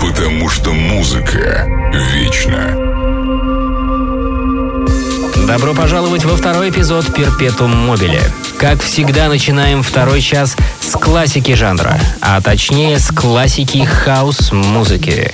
потому что музыка вечна. Добро пожаловать во второй эпизод Перпетум Мобиле. Как всегда, начинаем второй час с классики жанра, а точнее с классики хаос-музыки.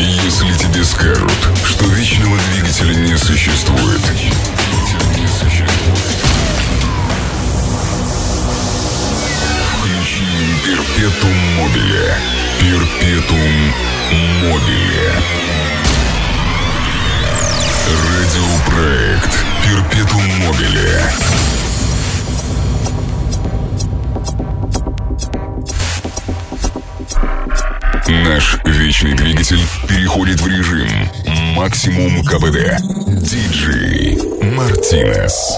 Если тебе скажут, что вечного двигателя не существует, включи Перпетум Мобиле. Перпетум Мобиле. Радиопроект Перпетум Мобиле. Наш вечный двигатель переходит в режим максимум КПД. Диджей Мартинес.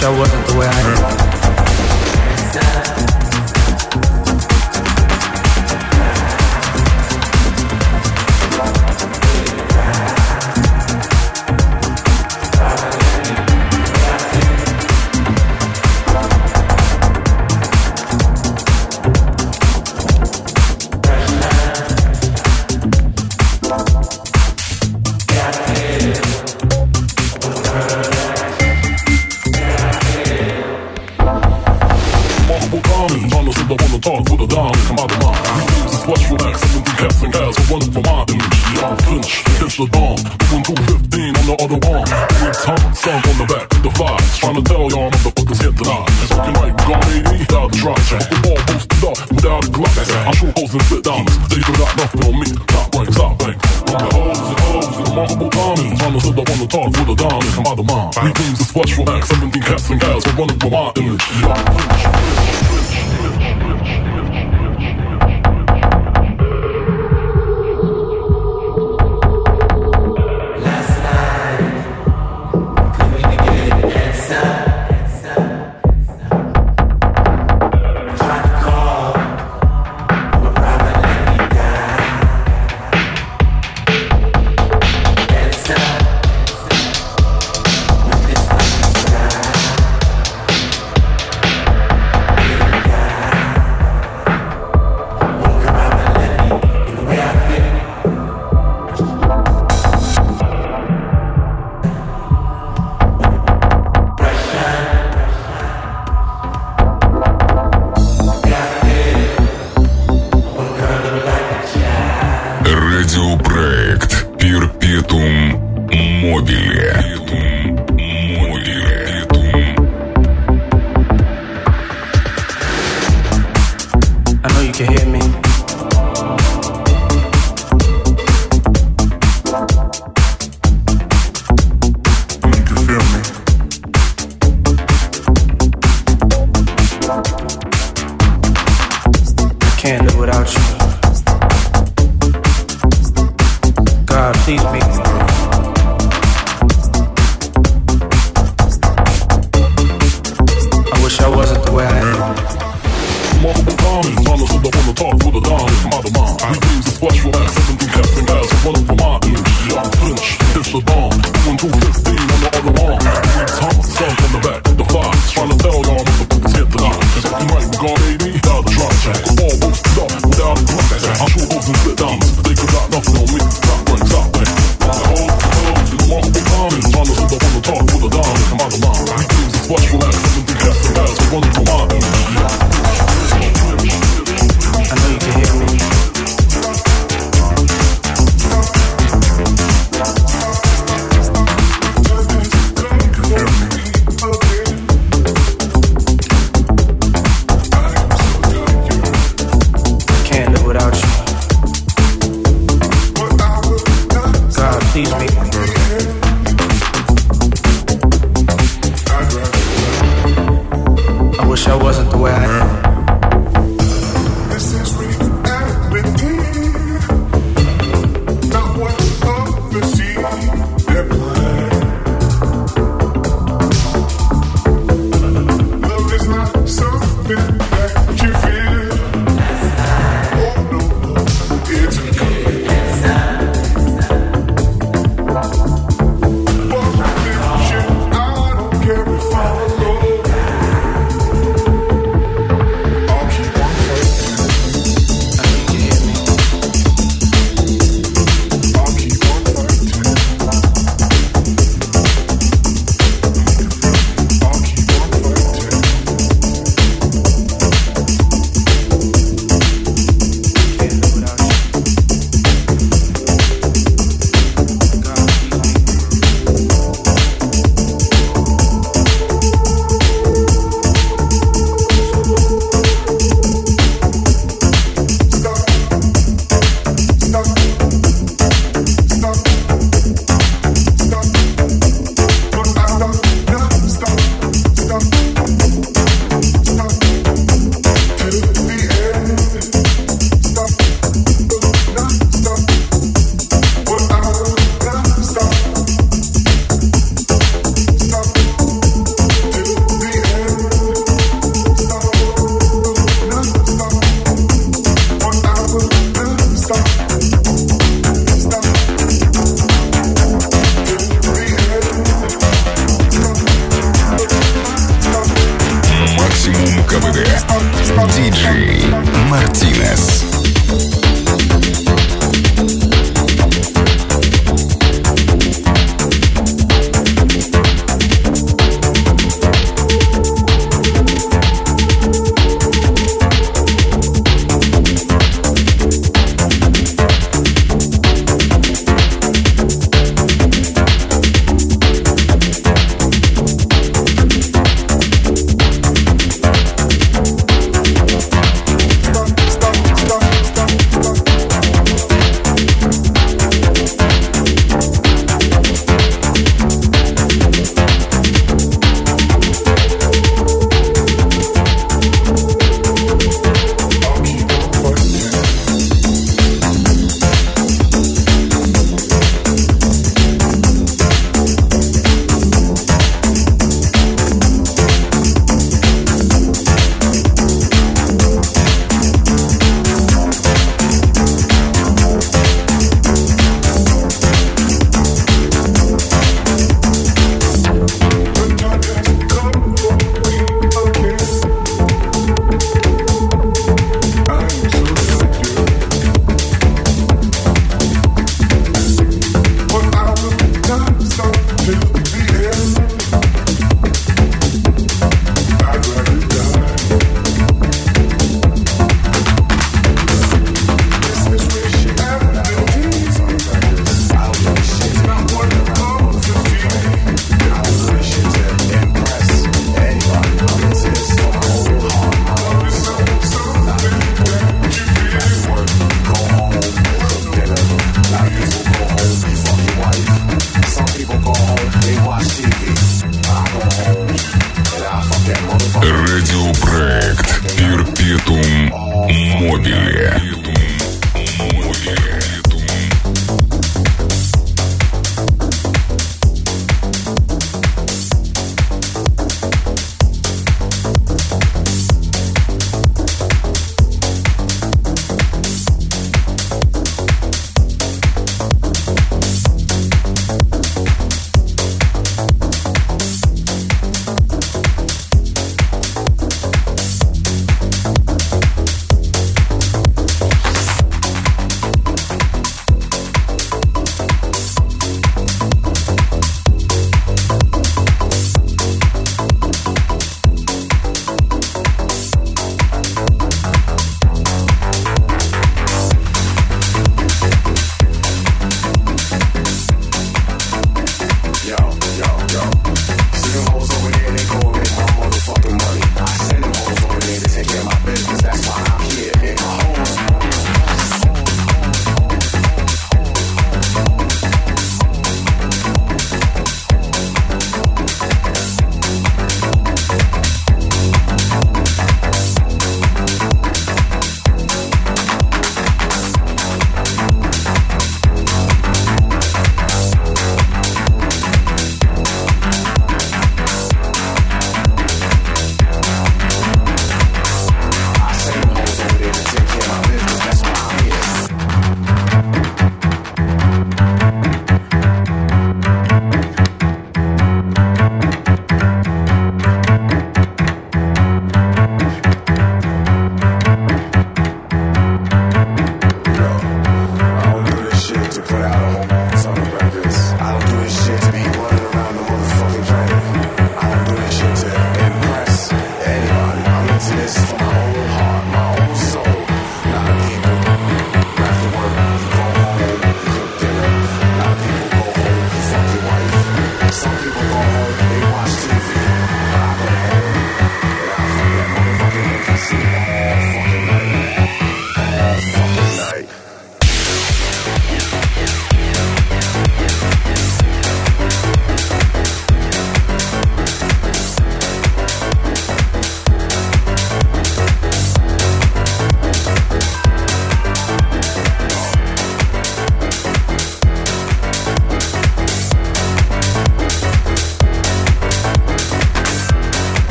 wish I wasn't the way I am. Радиопроект Перпетум Мобили.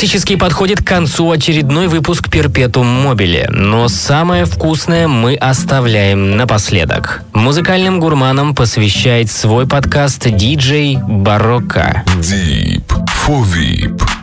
Практически подходит к концу очередной выпуск «Перпетум Мобили», но самое вкусное мы оставляем напоследок. Музыкальным гурманам посвящает свой подкаст диджей Барокко. Deep for Veep.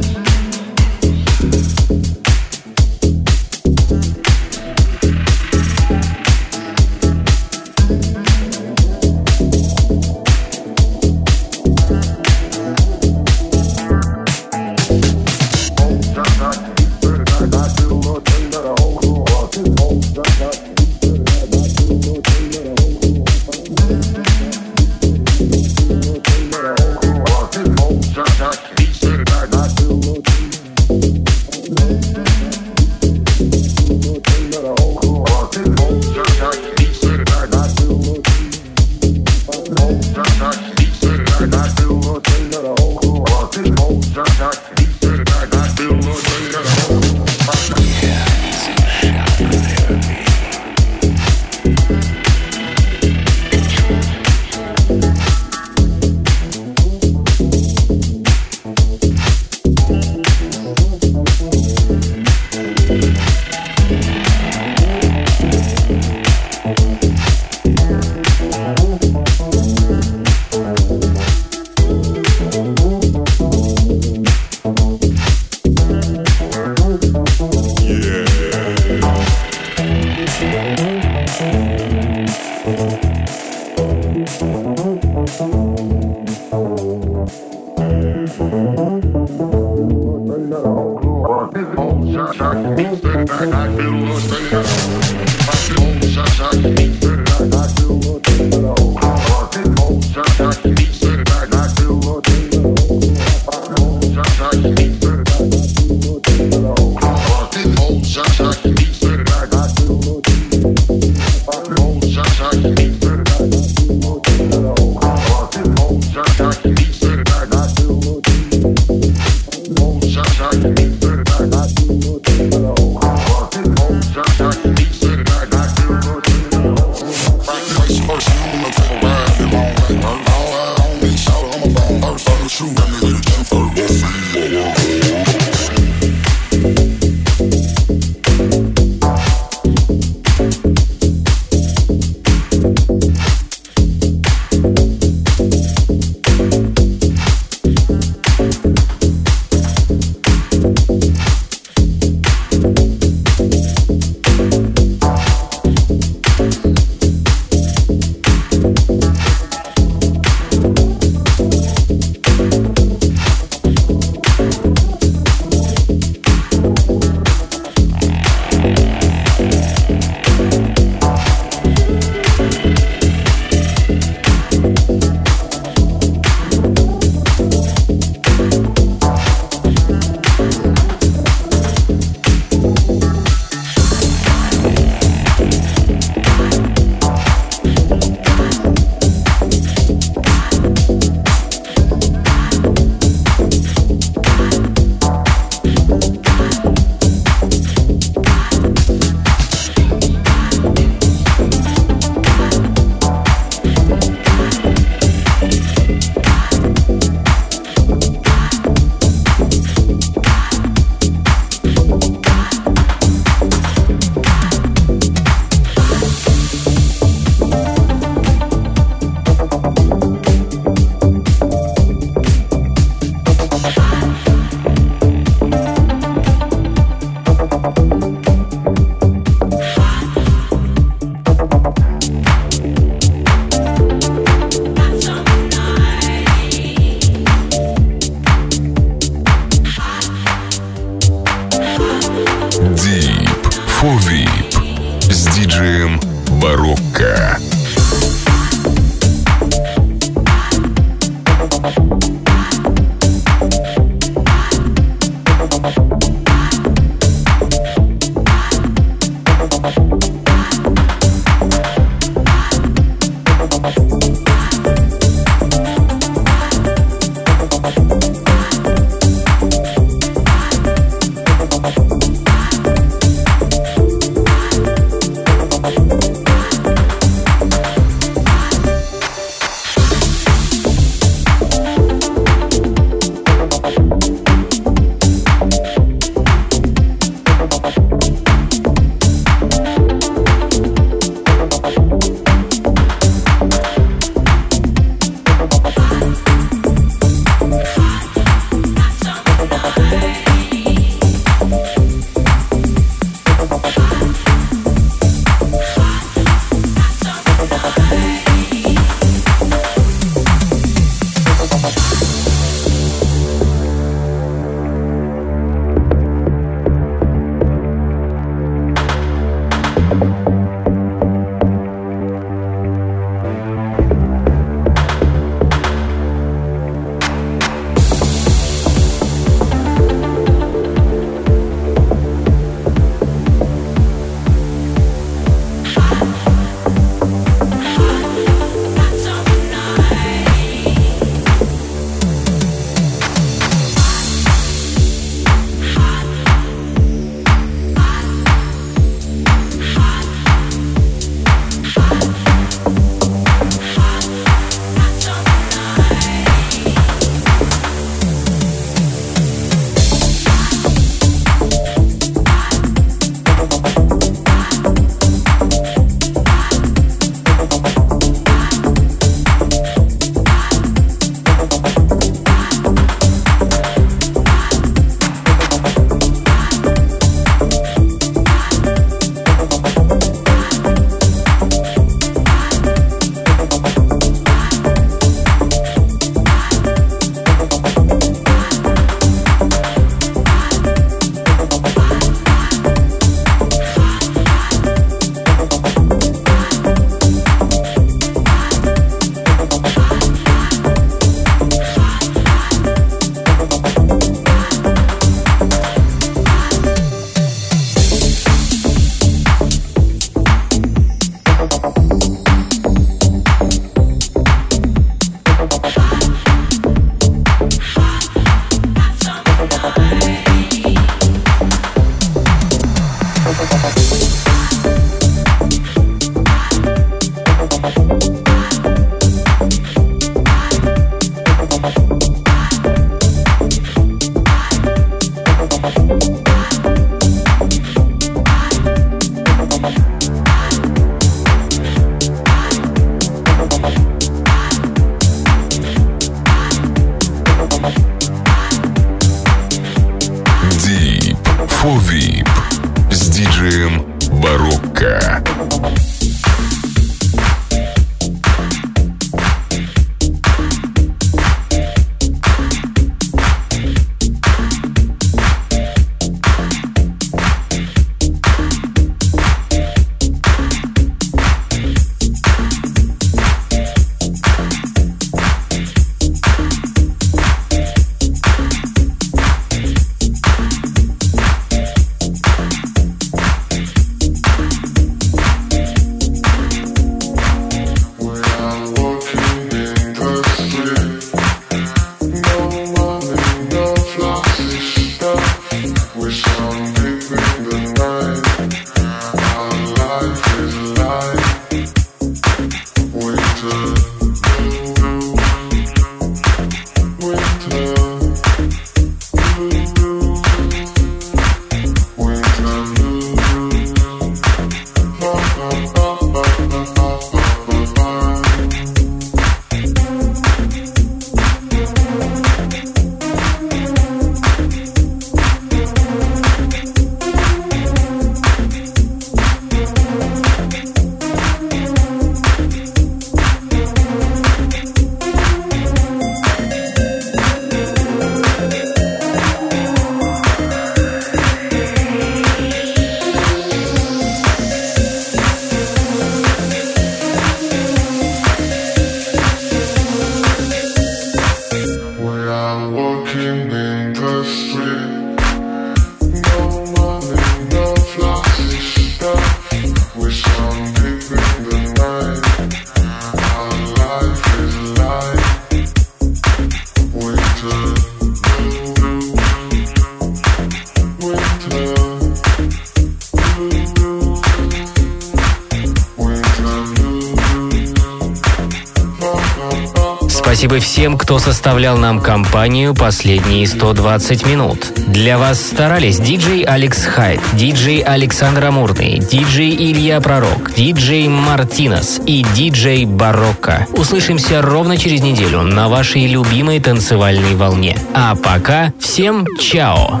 Всем, кто составлял нам компанию последние 120 минут. Для вас старались диджей Алекс Хайт, диджей Александр Амурный, диджей Илья Пророк, диджей Мартинес и диджей Барокко. Услышимся ровно через неделю на вашей любимой танцевальной волне. А пока всем чао!